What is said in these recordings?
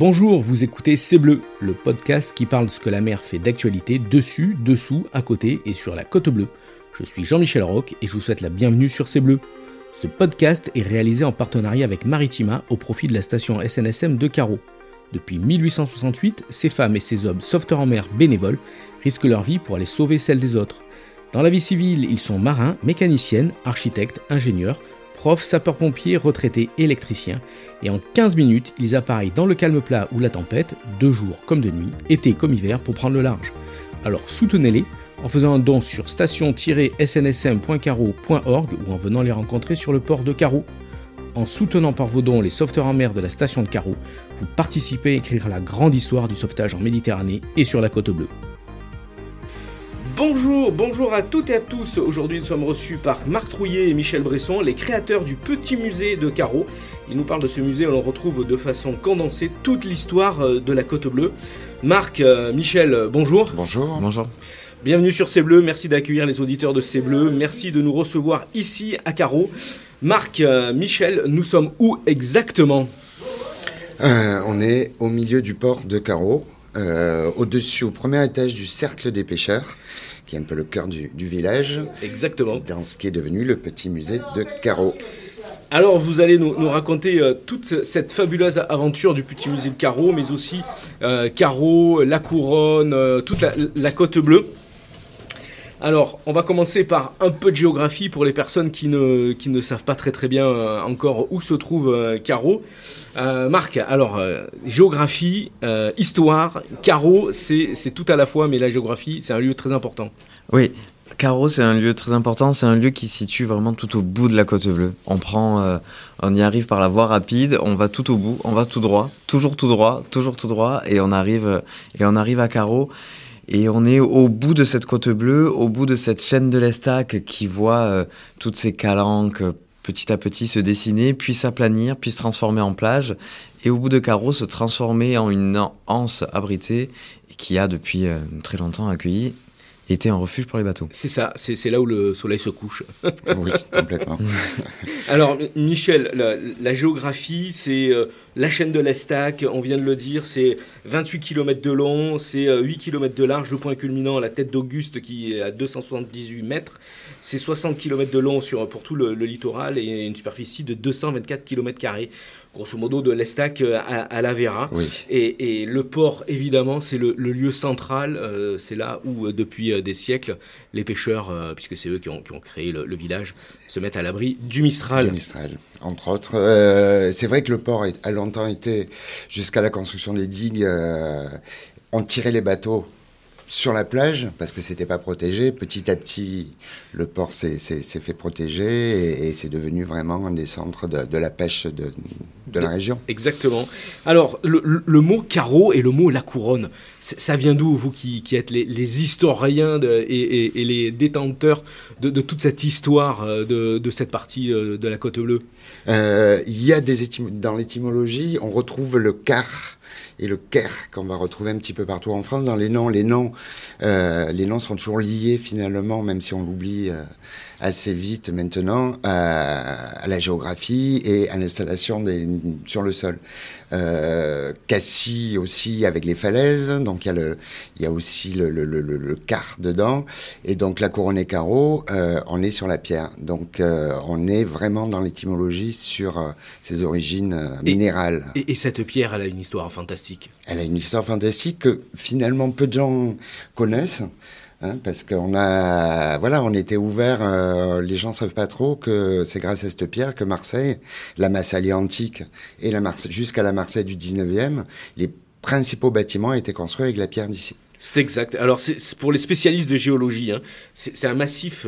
Bonjour, vous écoutez C'est Bleu, le podcast qui parle de ce que la mer fait d'actualité dessus, dessous, à côté et sur la côte bleue. Je suis Jean-Michel Roch et je vous souhaite la bienvenue sur C'est Bleu. Ce podcast est réalisé en partenariat avec Maritima au profit de la station SNSM de Carreau. Depuis 1868, ces femmes et ces hommes sauveteurs en mer bénévoles risquent leur vie pour aller sauver celle des autres. Dans la vie civile, ils sont marins, mécaniciennes, architectes, ingénieurs, profs, sapeurs-pompiers, retraités, électriciens, et en 15 minutes, ils appareillent dans le calme plat ou la tempête, de jour comme de nuit, été comme hiver, pour prendre le large. Alors soutenez-les en faisant un don sur station-snsm.caro.org ou en venant les rencontrer sur le port de Carreau. En soutenant par vos dons les sauveteurs en mer de la station de Carreau, vous participez à écrire la grande histoire du sauvetage en Méditerranée et sur la côte bleue. Bonjour, bonjour à toutes et à tous. Aujourd'hui, nous sommes reçus par Marc Trouillet et Michel Bresson, les créateurs du Petit Musée de Carreau. Ils nous parlent de ce musée où l'on retrouve de façon condensée toute l'histoire euh, de la Côte Bleue. Marc, euh, Michel, euh, bonjour. Bonjour. Bonjour. Bienvenue sur C'est Bleu, merci d'accueillir les auditeurs de C'est Bleu, merci de nous recevoir ici à Carreau. Marc, Michel, nous sommes où exactement? On est au milieu du port de Carreau, au-dessus, au premier étage du Cercle des pêcheurs qui est un peu le cœur du, village. Exactement. Dans ce qui est devenu le petit musée de Carreau. Alors, vous allez nous, raconter euh, toute cette fabuleuse aventure du petit musée de Carreau, mais aussi euh, Carreau, la couronne, euh, toute la, côte bleue. Alors, on va commencer par un peu de géographie pour les personnes qui ne, qui ne savent pas très très bien euh, encore où se trouve euh, Carreau. Euh, Marc, alors, géographie, histoire, Carreau, c'est tout à la fois, mais la géographie, c'est un lieu très important. Oui, Carreau, c'est un lieu très important. C'est un lieu qui se situe vraiment tout au bout de la côte bleue. On prend, on y arrive par la voie rapide. On va tout au bout. On va tout droit, toujours tout droit, toujours tout droit, et on arrive, et on arrive à Carreau. Et on est au bout de cette côte bleue, au bout de cette chaîne de l'Estac qui voit euh, toutes ces calanques euh, petit à petit se dessiner, puis s'aplanir, puis se transformer en plage, et au bout de Carreau se transformer en une anse abritée qui a depuis euh, très longtemps accueilli était un refuge pour les bateaux. C'est ça, c'est là où le soleil se couche. oui, complètement. Alors, Michel, la, géographie, c'est la chaîne de l'Estac, on vient de le dire, c'est 28 km de long, c'est 8 euh, km de large, le point culminant à la tête d'Auguste qui est à 278 mètres. C'est 60 km de long sur, pour tout le, littoral et une superficie de 224 km. Grosso modo, de l'Estac à, à la Vera. Et, le port, évidemment, c'est le, lieu central. Euh, c'est là où, euh, depuis des siècles, les pêcheurs, puisque c'est eux qui ont, créé le, village, se mettent à l'abri du Mistral. Du Mistral, entre autres. c'est vrai que le port à longtemps été, jusqu'à la construction des digues, euh, on tirait les bateaux sur la plage parce que c'était pas protégé. Petit à petit, le port s'est fait protéger et, c'est devenu vraiment un des centres de, la pêche de, la région. Exactement. Alors, le, mot carreau et le mot la couronne, ça vient d'où, vous qui, êtes les, historiens et, les détenteurs de, toute cette histoire euh, de, cette partie euh, de la côte bleue Il y a des dans l'étymologie, on retrouve le car et le Caire qu'on va retrouver un petit peu partout en France dans les noms. Les noms, euh, les noms sont toujours liés finalement, même si on l'oublie euh, assez vite maintenant à, la géographie et à l'installation sur le sol. Euh, Cassis aussi avec les falaises, donc il y a, le, il y a aussi le, le, le, quart dedans. Et donc la couronne et carreau, euh, on est sur la pierre. Donc euh, on est vraiment dans l'étymologie sur euh, ses origines minérales. Et, et, cette pierre, elle a une histoire fantastique. Elle a une histoire fantastique que finalement peu de gens connaissent. Hein, parce qu'on a, voilà, on était ouvert. Euh, les gens savent pas trop que c'est grâce à cette pierre que Marseille, la Massalie antique et la jusqu'à la Marseille du 19e, les principaux bâtiments étaient construits avec la pierre d'ici. C'est exact. Alors, c'est pour les spécialistes de géologie, hein, c'est un massif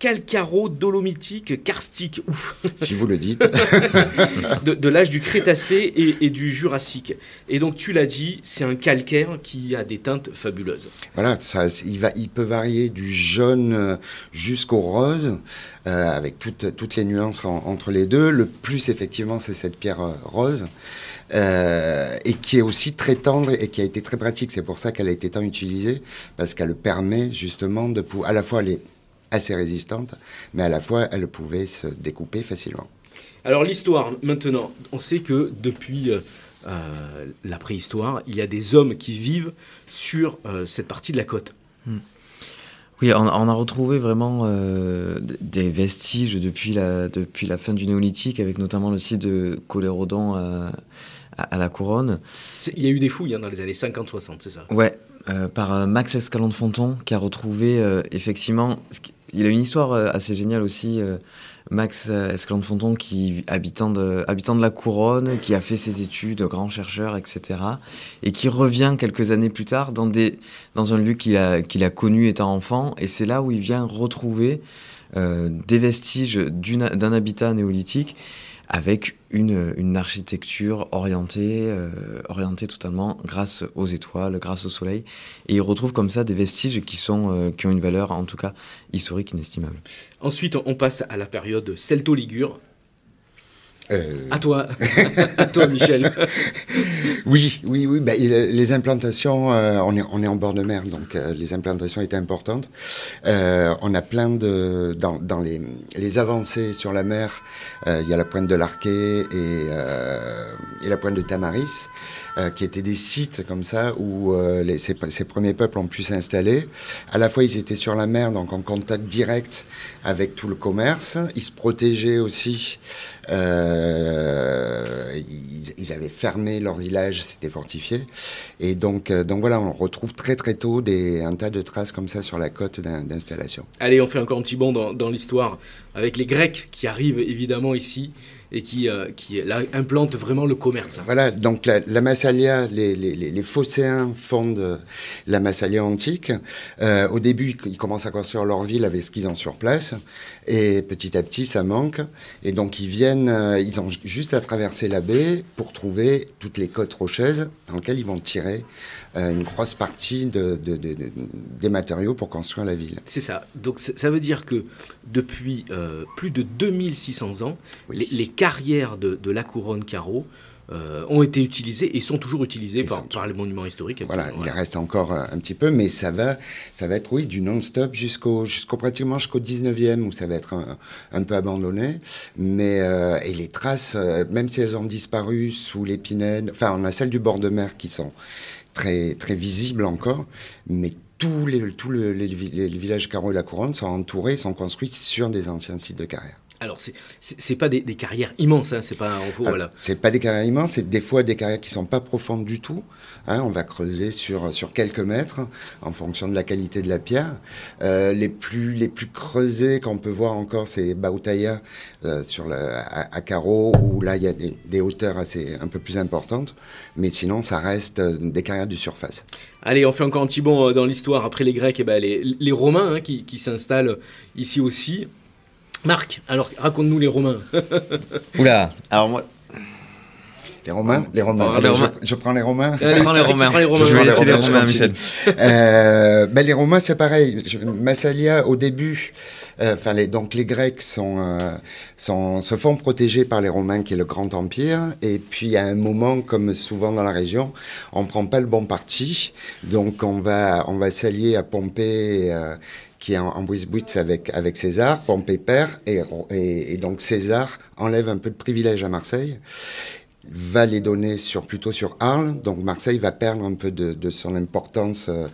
calcaro-dolomitique karstique. Ouf. Si vous le dites. de, l'âge du Crétacé et, du Jurassique. Et donc, tu l'as dit, c'est un calcaire qui a des teintes fabuleuses. Voilà, ça, il, va, il peut varier du jaune euh, jusqu'au rose, euh, avec toutes, toutes les nuances entre les deux. Le plus, effectivement, c'est cette pierre euh, rose. et qui est aussi très tendre et qui a été très pratique. C'est pour ça qu'elle a été tant utilisée, parce qu'elle permet justement de pouvoir à la fois les assez résistante, mais à la fois elle pouvait se découper facilement. Alors l'histoire, maintenant, on sait que depuis, euh, la préhistoire, il y a des hommes qui vivent sur cette partie de la côte. Hmm. Oui, on, a retrouvé vraiment des vestiges depuis la, depuis la fin du néolithique, avec notamment le site de Colérodon à, la Couronne. Il y a eu des fouilles hein, dans les années 50-60, c'est ça? Ouais, euh, par euh, Max Escalon de Fonton, qui a retrouvé euh, effectivement. Il a une histoire assez géniale aussi. Max Escalon de Fonton, qui habitant de, la Couronne, qui a fait ses études, grand chercheur, etc. Et qui revient quelques années plus tard dans, des, un lieu qu'il a, qu'il a connu étant enfant. Et c'est là où il vient retrouver des vestiges d'un habitat néolithique avec une, une architecture orientée, euh, orientée totalement grâce aux étoiles, grâce au soleil. Et il retrouve comme ça des vestiges qui, sont, euh, qui ont une valeur, en tout cas historique, inestimable. Ensuite, on passe à la période celto-ligure, euh, à toi, à toi, Michel. oui, oui, oui. Ben, les implantations, euh, on, est, on est en bord de mer, donc euh, les implantations étaient importantes. on a plein de dans, dans les, les, avancées sur la mer. Il y a la pointe de l'Arquet et, et la pointe de Tamaris. Euh, qui étaient des sites comme ça où euh, ces, premiers peuples ont pu s'installer. À la fois, ils étaient sur la mer, donc en contact direct avec tout le commerce. Ils se protégeaient aussi. Euh, ils, avaient fermé leur village, c'était fortifié. Et donc, donc voilà, on retrouve très très tôt un tas de traces comme ça sur la côte d'installation. Allez, on fait encore un petit bond dans l'histoire avec les Grecs qui arrivent évidemment ici et qui, euh, qui implante vraiment le commerce. Voilà, donc la, la Massalia, les, les, les, Phocéens fondent la Massalia antique. Euh, au début, ils commencent à construire leur ville avec ce qu'ils ont sur place, et petit à petit, ça manque. Et donc, ils viennent, euh, ils ont juste à traverser la baie pour trouver toutes les côtes rocheuses dans lesquelles ils vont tirer euh, une grosse partie de, de, de, des matériaux pour construire la ville. C'est ça. Donc ça veut dire que depuis euh, plus de 2600 ans, les, les, carrières de, la couronne carreau euh, ont été utilisées et sont toujours utilisées par, par, les monuments historiques. Voilà, il reste encore un petit peu, mais ça va, ça va être oui du non-stop jusqu'au, jusqu'au pratiquement jusqu'au 19e où ça va être un, un peu abandonné. Mais et les traces, même si elles ont disparu sous l'épinette, enfin on a celles du bord de mer qui sont très, très visible encore, mais tous les, tous les, les, villages carreaux et la couronne sont entourés, sont construits sur des anciens sites de carrière. Alors, c'est n'est pas des, carrières immenses, hein, c'est pas, voilà. C'est pas des carrières immenses, c'est des fois des carrières qui sont pas profondes du tout. Hein, on va creuser sur, sur quelques mètres en fonction de la qualité de la pierre. Euh, les, plus, les plus creusés qu'on peut voir encore, c'est Bautaya euh, sur le, à, à, carreaux, où là, il y a des, des, hauteurs assez, un peu plus importantes. Mais sinon, ça reste euh, des carrières de surface. Allez, on fait encore un petit bond dans l'histoire. Après les Grecs, et eh ben, les, les Romains hein, qui, qui s'installent ici aussi. Marc, alors raconte-nous les Romains. Oula, alors moi. Les Romains, les Romains. Je, prends les Romains. je prends les Romains. Je vais laisser les Romains, Michel. Euh, ben les Romains, c'est pareil. Massalia, au début, euh, enfin, les, donc les Grecs sont, euh, sont, se font protéger par les Romains, qui est le grand empire. Et puis, à un moment, comme souvent dans la région, on prend pas le bon parti. Donc, on va, on va s'allier à Pompée qui est en, en avec, avec César, Pompée perd, et, et, et, donc César enlève un peu de privilège à Marseille va les donner sur, plutôt sur Arles. Donc Marseille va perdre un peu de, de son importance euh,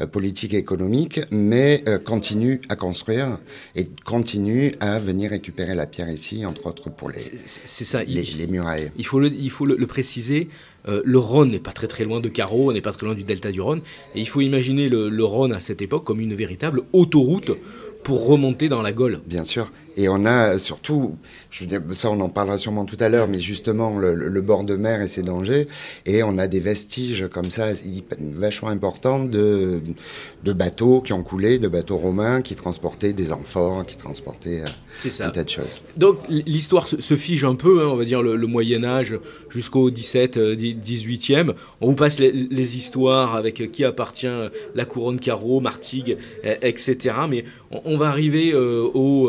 euh politique et économique, mais euh, continue à construire et continue à venir récupérer la pierre ici, entre autres pour les, c'est ça, les, il, les, murailles. Il faut le, il faut le, le préciser. Euh, le Rhône n'est pas très très loin de Carreau, on n'est pas très loin du delta du Rhône. Et il faut imaginer le, le Rhône à cette époque comme une véritable autoroute pour remonter dans la Gaule. Bien sûr. Et on a surtout, je veux dire, ça on en parlera sûrement tout à l'heure, mais justement le, le, bord de mer et ses dangers. Et on a des vestiges comme ça vachement importants de, de bateaux qui ont coulé, de bateaux romains qui transportaient des amphores, qui transportaient euh, un tas de choses. Donc l'histoire se, fige un peu, hein, on va dire le, le Moyen Âge jusqu'au 17, 18e. Euh, on vous passe les, les, histoires avec qui appartient la couronne carreau, Martigues, etc. Mais on, on va arriver euh, au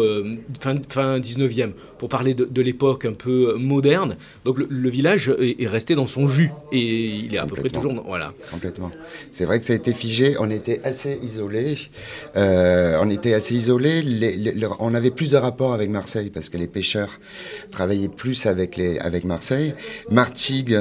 fin, fin 19e, pour parler de, de l'époque un peu moderne. Donc le, le village est, est, resté dans son jus et il est à peu près toujours dans, voilà. Complètement. C'est vrai que ça a été figé. On était assez isolés. Euh, on était assez isolés. Les, les, on avait plus de rapports avec Marseille parce que les pêcheurs travaillaient plus avec les avec Marseille. Martigues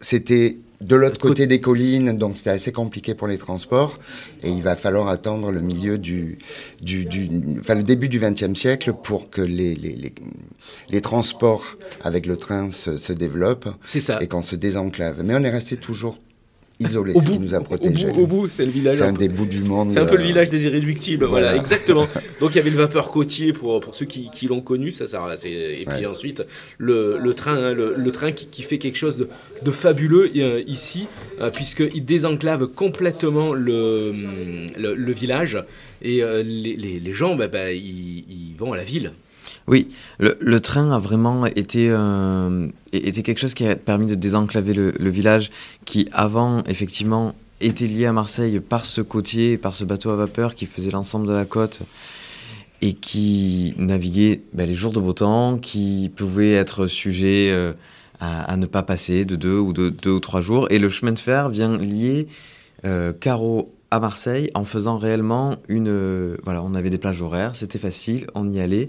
c'était de l'autre côté des collines, donc c'était assez compliqué pour les transports. Et il va falloir attendre le milieu du, du, du enfin le début du XXe siècle pour que les, les, les, les, transports avec le train se, se développent et qu'on se désenclave. Mais on est resté toujours isolé, ce qui nous a protégés. Au bout, c'est le village. C'est un des bouts du monde. C'est un peu le village des irréductibles, voilà, voilà exactement. Donc il y avait le vapeur côtier pour, pour ceux qui, qui l'ont connu, ça, ça et puis ouais. ensuite le, le train, hein, le, le, train qui, qui, fait quelque chose de, de fabuleux euh, ici, euh, puisqu'il désenclave complètement le, le, le village et euh, les, les, les, gens, bah, bah, ils, ils vont à la ville. Oui, le, train a vraiment été, euh, été quelque chose qui a permis de désenclaver le, village qui, avant, effectivement, était lié à Marseille par ce côtier, par ce bateau à vapeur qui faisait l'ensemble de la côte et qui naviguait ben, les jours de beau temps, qui pouvait être sujet euh, à, à, ne pas passer de deux ou de deux ou trois jours. Et le chemin de fer vient lier euh, Carreau à Marseille en faisant réellement une... Euh, voilà, on avait des plages horaires, c'était facile, on y allait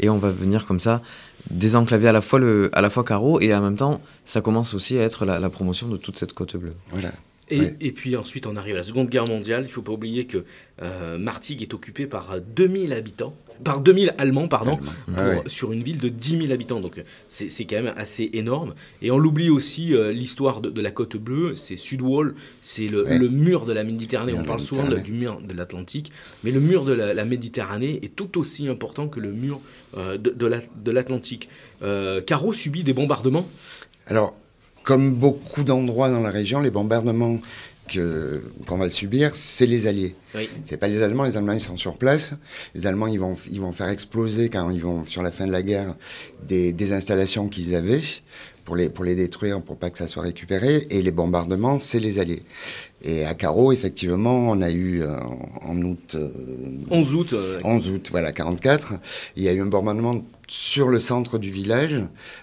et on va venir comme ça désenclaver à la fois le à la fois Carreau et en même temps ça commence aussi à être la, la promotion de toute cette côte bleue. Voilà. Et, ouais. et, puis ensuite on arrive à la Seconde Guerre mondiale. Il ne faut pas oublier que euh, Martigues est occupée par 2000 habitants, par 2000 Allemands, pardon, Allemand. pour, Ah ouais. sur une ville de 10 000 habitants. Donc c'est quand même assez énorme. Et on l'oublie aussi, euh, l'histoire de, de, la côte bleue, c'est Sudwall, c'est le, Ouais. le, mur de la Méditerranée. On parle souvent de- du mur de l'Atlantique, mais le mur de la, la Méditerranée est tout aussi important que le mur euh, de, de la- de l'Atlantique. Euh, Carreau subit des bombardements. Alors, comme beaucoup d'endroits dans la région, les bombardements que- qu'on va subir, c'est les Alliés. Oui. C'est pas les Allemands, les Allemands ils sont sur place. Les Allemands ils vont, ils vont faire exploser quand ils vont sur la fin de la guerre des, des installations qu'ils avaient pour les, pour les détruire, pour pas que ça soit récupéré. Et les bombardements, c'est les Alliés. Et à Carreau, effectivement, on a eu euh, en, août, euh, 11 août. euh, 11 août, voilà, 44, il y a eu un bombardement sur le centre du village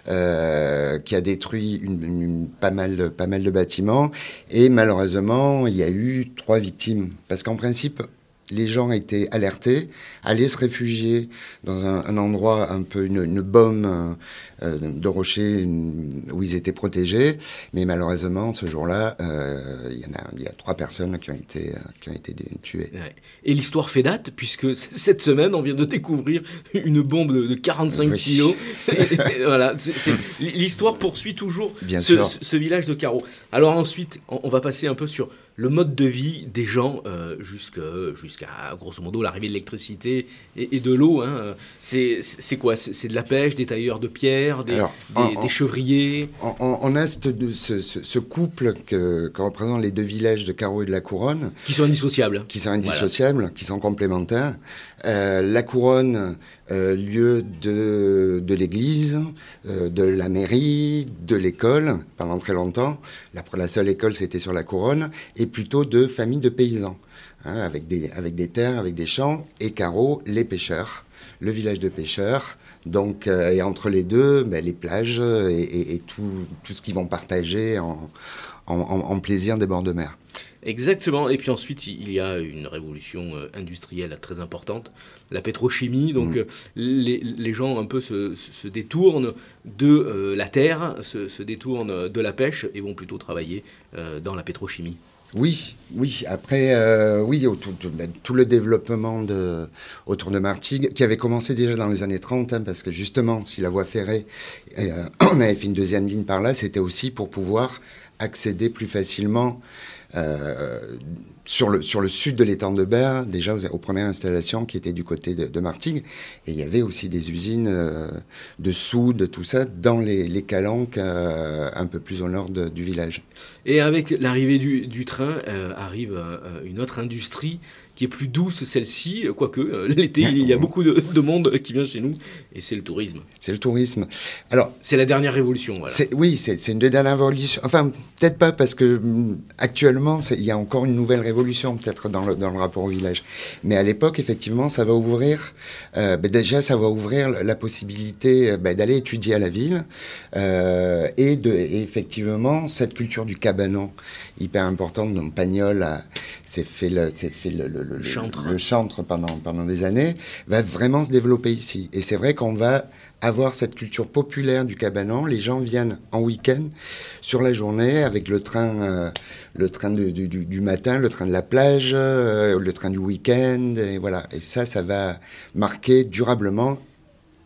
euh, qui a détruit une, une- pas, mal, pas mal de bâtiments. Et malheureusement, il y a eu trois victimes. Parce qu'en principe, les gens étaient alertés, allaient se réfugier dans un, un endroit un peu, une, une baume euh, de rochers une- où ils étaient protégés. Mais malheureusement, ce jour-là, euh, il y, a, il y a trois personnes qui ont été, euh, qui ont été tuées. Ouais. Et l'histoire fait date, puisque cette semaine, on vient de découvrir une bombe de, de 45 Oui. kilos. Et voilà, l'histoire poursuit toujours Bien ce, sûr. ce- ce village de Carreau. Alors ensuite, on, on va passer un peu sur le mode de vie des gens euh, jusqu'à, grosso modo, l'arrivée de l'électricité et, et de l'eau. hein. C'est quoi? C'est de la pêche, des tailleurs de pierre, des, Alors, des, en- en- des chevriers a ce, ce- ce couple que, que représentent les deux villages de Carreau et de la Couronne, qui sont indissociables. qui sont indissociables, qui sont complémentaires. Euh, la Couronne, euh, lieu de, l'église, euh, de la mairie, de l'école, pendant très longtemps. La, seule école, c'était sur la Couronne, et plutôt de familles de paysans, hein, avec, des, terres, avec des champs, et Carreau, les pêcheurs, le village de pêcheurs. Donc, euh, et entre les deux, ben, les plages et, et- et tout, tout ce qu'ils vont partager en, en, plaisir des bords de mer. Exactement. Et puis ensuite, il y a une révolution euh, industrielle très importante, la pétrochimie. Donc Mm. euh, les, les gens un peu se, se- se détournent de euh, la terre, se, se détournent de la pêche et vont plutôt travailler euh, dans la pétrochimie. Oui, oui. Après, euh, oui, tout le développement de, autour de Martigues, qui avait commencé déjà dans les années 30, hein, parce que justement, si la voie ferrée, euh, on avait fait une deuxième ligne par là, c'était aussi pour pouvoir accéder plus facilement euh, sur, le, sur le sud de l'étang de Berre, déjà aux, aux premières installations qui étaient du côté de, de Martigues. Et il y avait aussi des usines euh, de soude, tout ça, dans les, les calanques euh, un peu plus au nord de- du village. Et avec l'arrivée du, du train euh, arrive une autre industrie qui est plus douce, celle-ci, quoique l'été, il y a beaucoup de, de monde qui vient chez nous, et c'est le tourisme. C'est le tourisme. Alors, C'est la dernière révolution. Voilà. Oui, c'est une des dernières révolutions. Enfin, peut-être pas parce que hum, actuellement, il y a encore une nouvelle révolution peut-être dans le, dans le rapport au village. Mais à l'époque, effectivement, ça va ouvrir. euh, ben déjà, ça va ouvrir la possibilité euh, ben, d'aller étudier à la ville euh, et, de, et effectivement cette culture du cabanon hyper importante. Donc Pagnol s'est fait le, fait le, le- le, chantre. pendant, pendant des années, va vraiment se développer ici. Et c'est vrai qu'on va avoir cette culture populaire du cabanon. Les gens viennent en week-end sur la journée avec le train, euh, le train du, matin, le train de la plage, euh, le train du week-end, et voilà. Et ça, ça va marquer durablement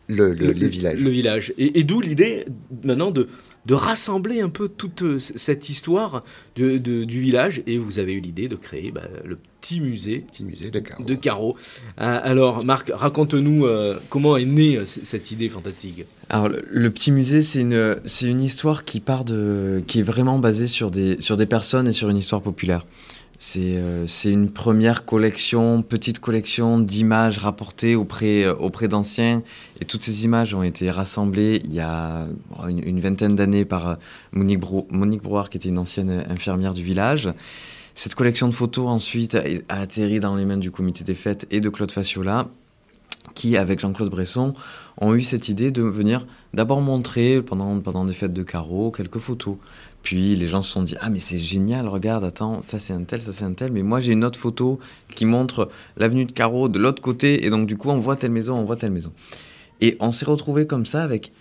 le, les villages. Le village. Et, d'où l'idée maintenant de, de rassembler un peu toute euh, cette histoire de, du village. Et vous avez eu l'idée de créer bah, le petit musée, petit musée de carreaux. De carreaux. Euh, alors, Marc, raconte-nous euh, comment est née cette idée fantastique. Alors, le, petit musée, c'est une, c'est une histoire qui part de, qui est vraiment basée sur des, sur des personnes et sur une histoire populaire. Euh, c'est une première collection, petite collection d'images rapportées auprès, euh, auprès d'anciens. Et toutes ces images ont été rassemblées il y a une, vingtaine d'années par euh, Monique, Monique Brouard, qui était une ancienne infirmière du village. Cette collection de photos ensuite a, atterri dans les mains du comité des fêtes et de Claude Faciola, qui, avec Jean-Claude Bresson, ont eu cette idée de venir d'abord montrer pendant, pendant des fêtes de carreau quelques photos. Puis les gens se sont dit Ah, mais c'est génial, regarde, attends, ça c'est un tel, ça c'est un tel. Mais moi j'ai une autre photo qui montre l'avenue de Carreau de l'autre côté. Et donc du coup, on voit telle maison, on voit telle maison. Et on s'est retrouvé comme ça avec,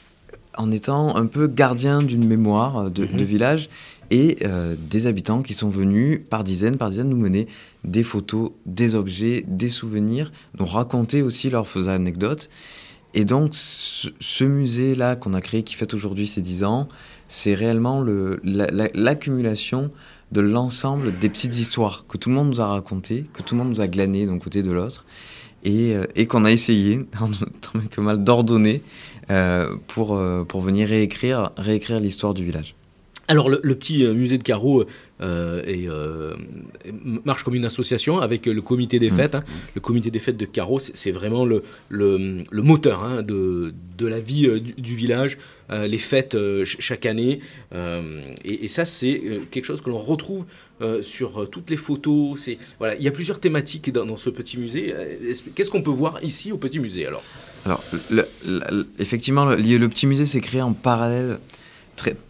en étant un peu gardien d'une mémoire de, mhm. village et euh, des habitants qui sont venus par dizaines, par dizaines nous mener des photos, des objets, des souvenirs, nous raconter aussi leurs anecdotes. Et donc, ce, musée-là qu'on a créé, qui fête aujourd'hui ses 10 ans, c'est réellement l'accumulation de l'ensemble des petites histoires que tout le monde nous a racontées, que tout le monde nous a glanées d'un côté de l'autre, et, euh, et qu'on a essayé, tant que mal, d'ordonner euh, pour, euh, pour venir réécrire, réécrire l'histoire du village. Alors, le, petit musée de carreaux euh, et, euh, marche comme une association avec le comité des mmh. fêtes. Hein. Le comité des fêtes de Carreau, c'est vraiment le, le, moteur hein, de, de, la vie euh, du, village, les fêtes chaque année. Et, ça, c'est quelque chose que l'on retrouve sur toutes les photos. C'est voilà, il y a plusieurs thématiques dans, ce petit musée. Qu'est-ce qu'on peut voir ici au petit musée alors? Alors, effectivement, le, le petit musée s'est créé en parallèle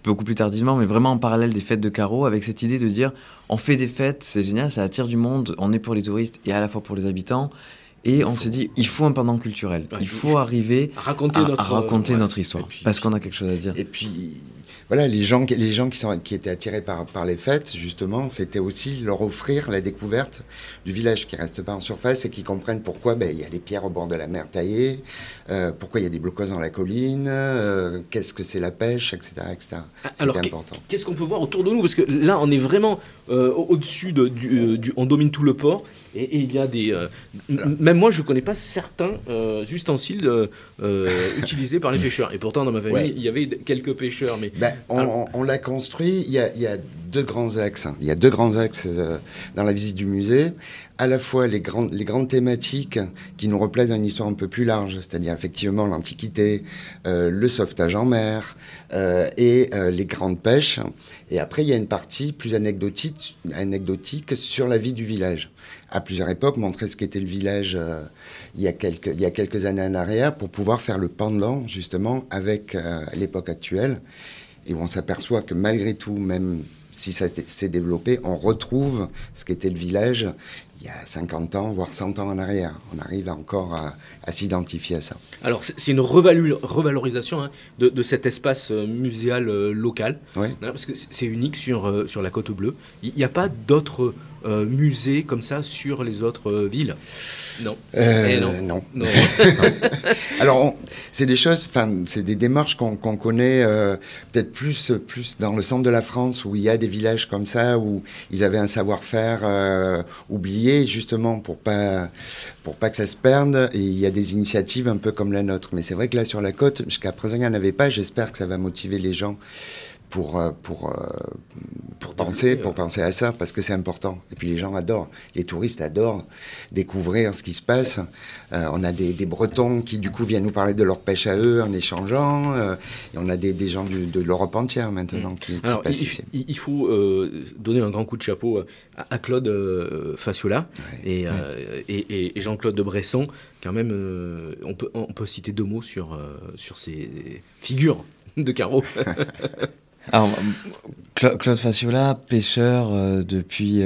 beaucoup plus tardivement, mais vraiment en parallèle des fêtes de carreau, avec cette idée de dire on fait des fêtes, c'est génial, ça attire du monde, on est pour les touristes et à la fois pour les habitants. Et on s'est dit, il faut un pendant culturel. il faut arriver à raconter, notre, raconter notre histoire. parce qu'on a quelque chose à dire. Et puis, voilà, les gens, les gens qui, sont, qui étaient attirés par, par les fêtes, justement, c'était aussi leur offrir la découverte du village qui reste pas en surface et qui comprennent pourquoi ben, il y a des pierres au bord de la mer taillées, euh, pourquoi il y a des blocos dans la colline, euh, qu'est-ce que c'est la pêche, etc. etc. Alors, important. Qu'est-ce qu'on peut voir autour de nous? Parce que là, on est vraiment au-dessus de, du, On domine tout le port et, il y a des. même moi, je ne connais pas certains ustensiles utilisés par les pêcheurs. Et pourtant, dans ma famille, il y avait quelques pêcheurs. Mais ben, on, l'a construit. Il y, a, deux grands axes. Il y a deux grands axes euh, dans la visite du musée. À la fois les grandes, les grandes thématiques qui nous replacent dans une histoire un peu plus large, c'est-à-dire effectivement l'Antiquité, euh, le sauvetage en mer euh, et les grandes pêches. Et après, il y a une partie plus anecdotique, sur la vie du village. À plusieurs époques, montrer ce qu'était le village il, y a quelques, il y a quelques années en arrière pour pouvoir faire le pendant justement avec l'époque actuelle et on s'aperçoit que malgré tout, même si ça s'est développé, on retrouve ce qu'était le village il y a 50 ans, voire 100 ans en arrière. On arrive encore à, s'identifier à ça. Alors, c'est une revalorisation hein, de, cet espace euh, muséal euh, local, oui. Hein, parce que c'est unique sur, euh, sur la Côte Bleue. Il n'y a pas d'autres euh, musée comme ça sur les autres euh, villes Non. Euh, eh non. non. Alors, c'est des choses, enfin, c'est des démarches qu'on connaît peut-être plus, plus dans le centre de la France où il y a des villages comme ça où ils avaient un savoir-faire oublié justement pour pas pour pas que ça se perde. Et il y a des initiatives un peu comme la nôtre. Mais c'est vrai que là sur la côte, jusqu'à présent il n'y en avait pas. J'espère que ça va motiver les gens pour, euh, pour, euh, pour, penser, pour penser à ça, parce que c'est important. Et puis les gens adorent, les touristes adorent découvrir ce qui se passe. Euh, on a des, des, Bretons qui, du coup, viennent nous parler de leur pêche à eux en échangeant. et on a des, des gens de l'Europe entière maintenant qui, passent il, ici. Il faut donner un grand coup de chapeau à, Claude Faciola et, et, et Jean-Claude de Bresson. Quand même, on, peut, on peut citer deux mots sur, sur ces figures de carreaux. Alors, Claude Faciola, pêcheur depuis,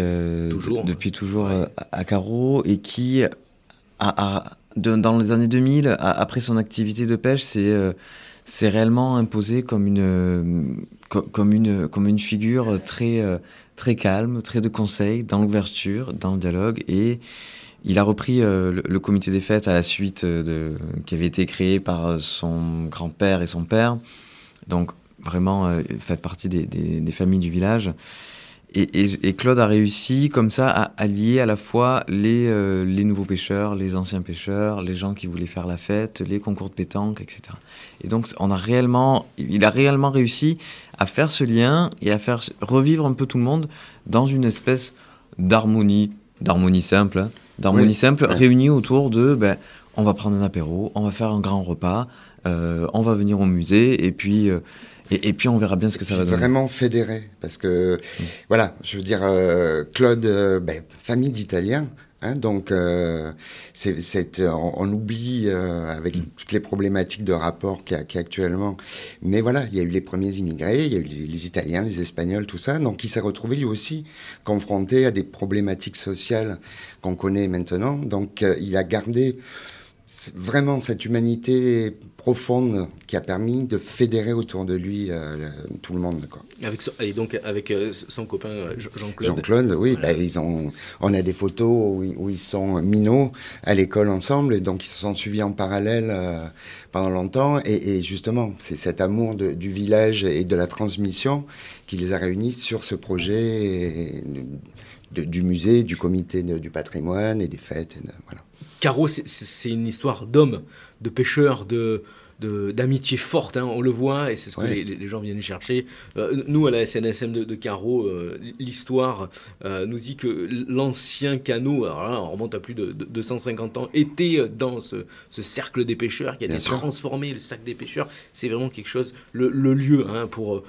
toujours, depuis toujours à Carreau et qui, a, dans les années 2000, après son activité de pêche, s'est réellement imposé comme une, comme une, comme une figure très, très calme, très de conseils, dans l'ouverture, dans le dialogue. Et il a repris euh, le, comité des fêtes à la suite euh, de, qui avait été créé par son grand-père et son père. Donc, vraiment, euh, fait partie des, des, familles du village. Et, et, Claude a réussi comme ça à allier à la fois les, les nouveaux pêcheurs, les anciens pêcheurs, les gens qui voulaient faire la fête, les concours de pétanque, etc. Et donc, on a réellement, il a réellement réussi à faire ce lien et à faire revivre un peu tout le monde dans une espèce d'harmonie, d'harmonie simple, hein, d'harmonie simple, réunie autour de, ben, on va prendre un apéro, on va faire un grand repas, euh, on va venir au musée et puis. Euh, et, puis on verra bien ce que ça va donner. Vraiment fédéré, parce que voilà, je veux dire, euh, Claude, ben, famille d'Italiens, Hein, donc, euh, c'est, on, oublie euh, avec mm. toutes les problématiques de rapport qu'il y, a, actuellement. Mais voilà, il y a eu les premiers immigrés, il y a eu les, Italiens, les Espagnols, tout ça. Donc, il s'est retrouvé lui aussi confronté à des problématiques sociales qu'on connaît maintenant. Donc, euh, il a gardé vraiment cette humanité profonde qui a permis de fédérer autour de lui euh, tout le monde. Quoi. Avec et donc avec euh, son copain euh, Jean-Claude. Jean-Claude, oui. Bah, ils ont, on a des photos où, ils sont minots à l'école ensemble et donc ils se sont suivis en parallèle pendant longtemps. Et, justement, c'est cet amour du village et de la transmission qui les a réunis sur ce projet du musée, du comité du patrimoine et des fêtes. voilà. Caro, c'est une histoire d'hommes, de pêcheurs, de d'amitié forte, hein, on le voit, et c'est ce que les, gens viennent chercher. Euh, nous, à la SNSM de, de Caro, euh, l'histoire euh, nous dit que l'ancien canot, alors là, on remonte à plus de, 250 ans, était dans ce, cercle des pêcheurs, qui a été transformé, le cercle des pêcheurs. C'est vraiment quelque chose, le, lieu hein, pour,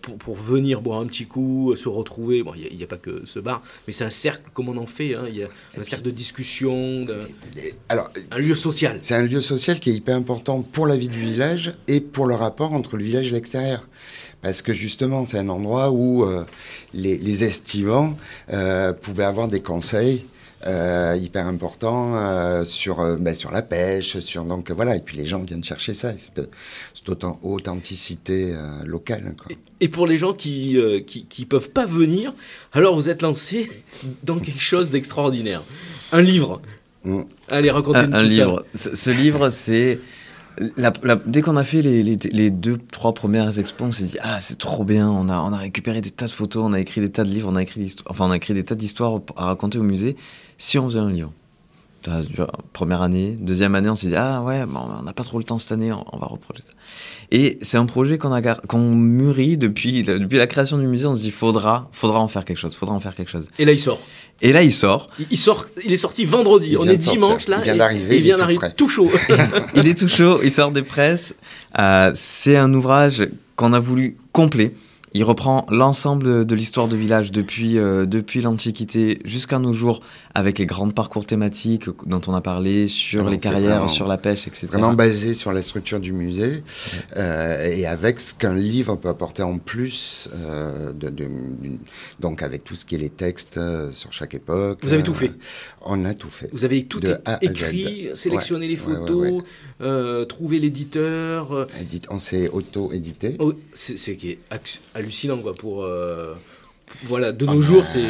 pour, pour, venir boire un petit coup, se retrouver. Bon, il n'y a, pas que ce bar, mais c'est un cercle, comme on en fait, hein, il y a un cercle de discussion, alors, un lieu social. C'est un lieu social qui est hyper important pour la vie du village et pour le rapport entre le village et l'extérieur. Parce que justement, c'est un endroit où euh, les, estivants euh, pouvaient avoir des conseils euh, hyper importants sur, ben, sur la pêche, sur donc voilà. Et puis les gens viennent chercher ça, cette, cette authenticité locale. Et, pour les gens qui, qui, qui peuvent pas venir, alors vous êtes lancé dans quelque chose d'extraordinaire, un livre. Mm. Allez, racontez-nous un, un livre. ce livre, c'est dès qu'on a fait les, deux, trois premières expos, on s'est dit ah c'est trop bien, on a, on a récupéré des tas de photos, on a écrit des tas de livres, on a écrit enfin on a écrit des tas d'histoires à raconter au musée. Si on faisait un livre, première année, deuxième année, on s'est dit ah ouais, bon, on n'a pas trop le temps cette année, on, va reprocher ça. Et c'est un projet qu'on a qu'on mûrit depuis depuis la création du musée. On se dit faudra faudra en faire quelque chose, faudra en faire quelque chose. Et là il sort. Et là, il sort. Il, sort, il est sorti vendredi. On est dimanche là. Il vient d'arriver. Il vient d'arriver tout, chaud. il est tout chaud. Il sort des presses. Euh, c'est un ouvrage qu'on a voulu complet. Il reprend l'ensemble de, l'histoire du village depuis, euh, depuis l'Antiquité jusqu'à nos jours, avec les grands parcours thématiques dont on a parlé, sur les carrières, sur la pêche, etc. Vraiment basé sur la structure du musée, euh, et avec ce qu'un livre peut apporter en plus, euh, de, donc avec tout ce qui est les textes sur chaque époque. Vous avez tout fait On a tout fait. Vous avez tout écrit, sélectionné les photos, trouvé l'éditeur On s'est auto-édité. Oh, c'est qui est hallucinant quoi pour euh, voilà de nos ah jours c'est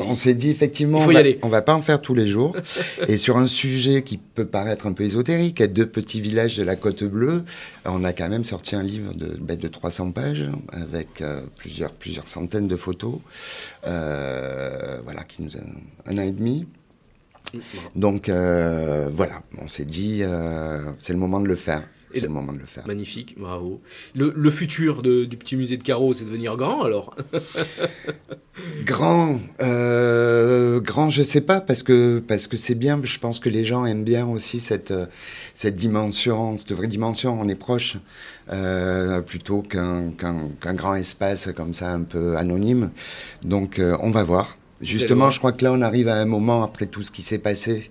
on, s'est dit effectivement on, va, on va pas en faire tous les jours. Et sur un sujet qui peut paraître un peu ésotérique à deux petits villages de la côte bleue on a quand même sorti un livre de, ben, de 300 pages avec euh, plusieurs plusieurs centaines de photos euh, voilà qui nous a un an et demi. Donc voilà, on s'est dit, c'est le moment de le faire. C'est le moment de le faire. Magnifique, bravo. Le, futur du petit musée de Carreau, c'est de devenir grand alors Grand, euh, grand, je sais pas parce que parce que c'est bien. Je pense que les gens aiment bien aussi cette cette dimension, cette vraie dimension. On est proche euh, plutôt qu'un qu'un grand espace comme ça un peu anonyme. Donc euh, on va voir. Justement, je crois que là, on arrive à un moment après tout ce qui s'est passé.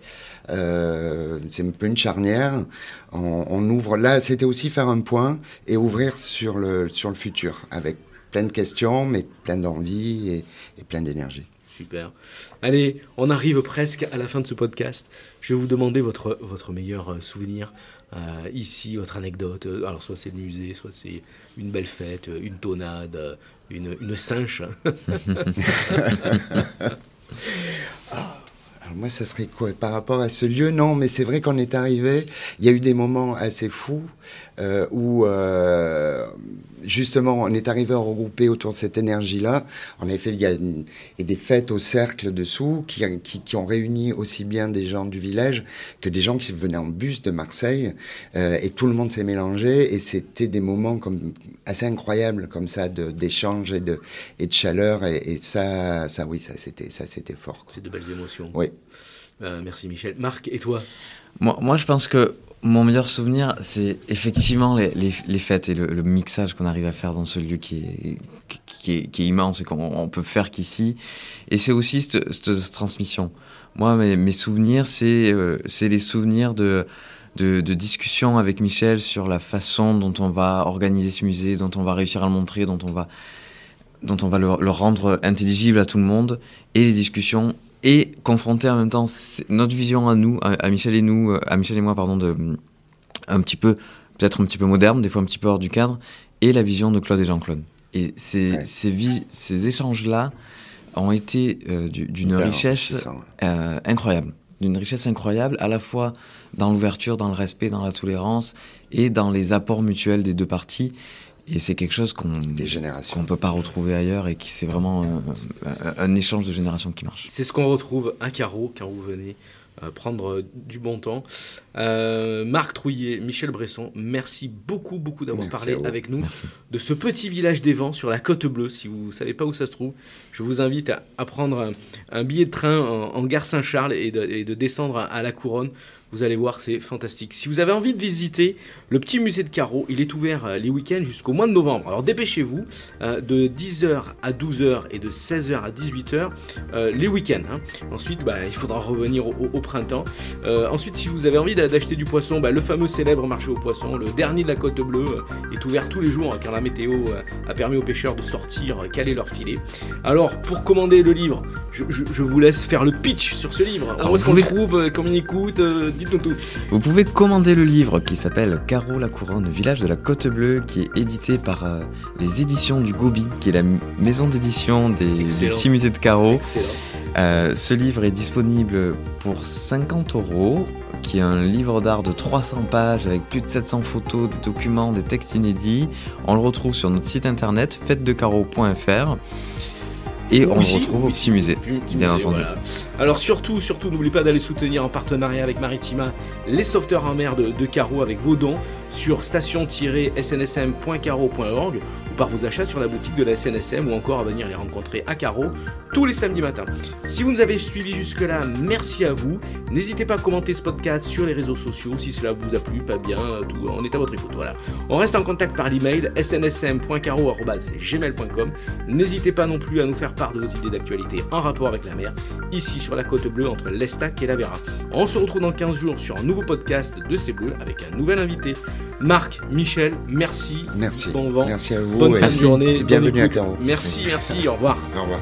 Euh, c'est un peu une charnière. On, ouvre. Là, c'était aussi faire un point et ouvrir sur le sur le futur avec plein de questions, mais plein d'envie et, plein d'énergie. Super. Allez, on arrive presque à la fin de ce podcast. Je vais vous demander votre, votre meilleur euh, souvenir euh, ici, votre anecdote. Alors, soit c'est le musée, soit c'est une belle fête, une tonade, euh, une, une cinche. Alors moi, ça serait quoi? Par rapport à ce lieu, non, mais c'est vrai qu'on est arrivé, il y a eu des moments assez fous euh, où, euh, justement, on est arrivé à regrouper autour de cette énergie-là. En effet, il y a une- et des fêtes au cercle dessous qui, qui, qui ont réuni aussi bien des gens du village que des gens qui venaient en bus de Marseille. Euh, et tout le monde s'est mélangé et c'était des moments comme, assez incroyables comme ça d'échange et de, et de chaleur. Et, et ça, ça, oui, ça c'était ça c'était fort. C'est de belles émotions. Oui. Euh, merci Michel. Marc, et toi? Moi, moi, je pense que mon meilleur souvenir, c'est effectivement les, fêtes et le, mixage qu'on arrive à faire dans ce lieu qui est, immense et qu'on on peut faire qu'ici. Et c'est aussi cette, transmission. Moi, mes, souvenirs, c'est euh, c'est les souvenirs de, discussions avec Michel sur la façon dont on va organiser ce musée, dont on va réussir à le montrer, dont on va, le rendre intelligible à tout le monde, et les discussions et confronter en même temps notre vision à nous, à, Michel et nous, euh, à Michel et moi, pardon, de un petit peu, peut-être un petit peu moderne, des fois un petit peu hors du cadre, et la vision de Claude et Jean-Claude. Et ces, Ouais. ces, échanges-là ont été euh, du- d'une richesse euh, incroyable. D'une richesse incroyable, à la fois dans l'ouverture, dans le respect, dans la tolérance et dans les apports mutuels des deux parties. Et c'est quelque chose qu'on générations. ne peut pas retrouver ailleurs et qui c'est vraiment un, un échange de générations qui marche. C'est ce qu'on retrouve à Carreau quand vous venez euh, prendre euh, du bon temps. Euh, Marc Trouillet, Michel Bresson, merci beaucoup, beaucoup d'avoir parlé avec nous Merci. de ce petit village des vents sur la côte bleue. Si vous ne savez pas où ça se trouve, je vous invite à, à prendre un, un billet de train en, en gare Saint-Charles et de, et de descendre à, à la Couronne. Vous allez voir, c'est fantastique. Si vous avez envie de visiter le petit musée de Carreau, il est ouvert euh, les week-ends jusqu'au mois de novembre. Alors dépêchez-vous, euh, de 10h à 12h et de 16h à 18h euh, les week-ends. hein. Ensuite, bah, il faudra revenir au, printemps. Euh, ensuite, si vous avez envie d'a- d'acheter du poisson, bah, le fameux célèbre marché aux poissons, le dernier de la côte bleue, est ouvert tous les jours hein, car la météo a permis aux pêcheurs de sortir, caler leur filet. Alors, pour commander le livre, je, je- je vous laisse faire le pitch sur ce livre. Alors, Où est-ce qu'on le trouve Comment on écoute Dites-nous tout. Vous pouvez commander le livre qui s'appelle Carreau la Couronne, village de la Côte Bleue, qui est édité par euh, les éditions du Gobi, qui est la maison d'édition des, du Excellent. petit musée de Carreau. Euh, ce livre est disponible pour 50 euros, qui est un livre d'art de 300 pages avec plus de 700 photos, des documents, des textes inédits. On le retrouve sur notre site internet fêtedecarreau.fr et on Aussi, le retrouve au petit musée. Bien entendu. voilà. Alors surtout, surtout, n'oubliez pas d'aller soutenir en partenariat avec Maritima les sauveteurs en mer de, de Carreau avec vos dons sur station-snsm.carreau.org par vos achats sur la boutique de la SNSM ou encore à venir les rencontrer à Carreau tous les samedis matins. Si vous nous avez suivis jusque-là, merci à vous. N'hésitez pas à commenter ce podcast sur les réseaux sociaux si cela vous a plu, pas bien, tout, on est à votre écoute. Voilà. On reste en contact par l'email snsm.carreau.gmail.com. N'hésitez pas non plus à nous faire part de vos idées d'actualité en rapport avec la mer, ici sur la côte bleue entre l'Estac et la Vera. On se retrouve dans 15 jours sur un nouveau podcast de C'est Bleu avec un nouvel invité. Marc, Michel, merci. Merci. Bon vent. Merci à vous. Bonne fin de journée. Bienvenue à. Carreau. Merci, merci, au revoir. Au revoir.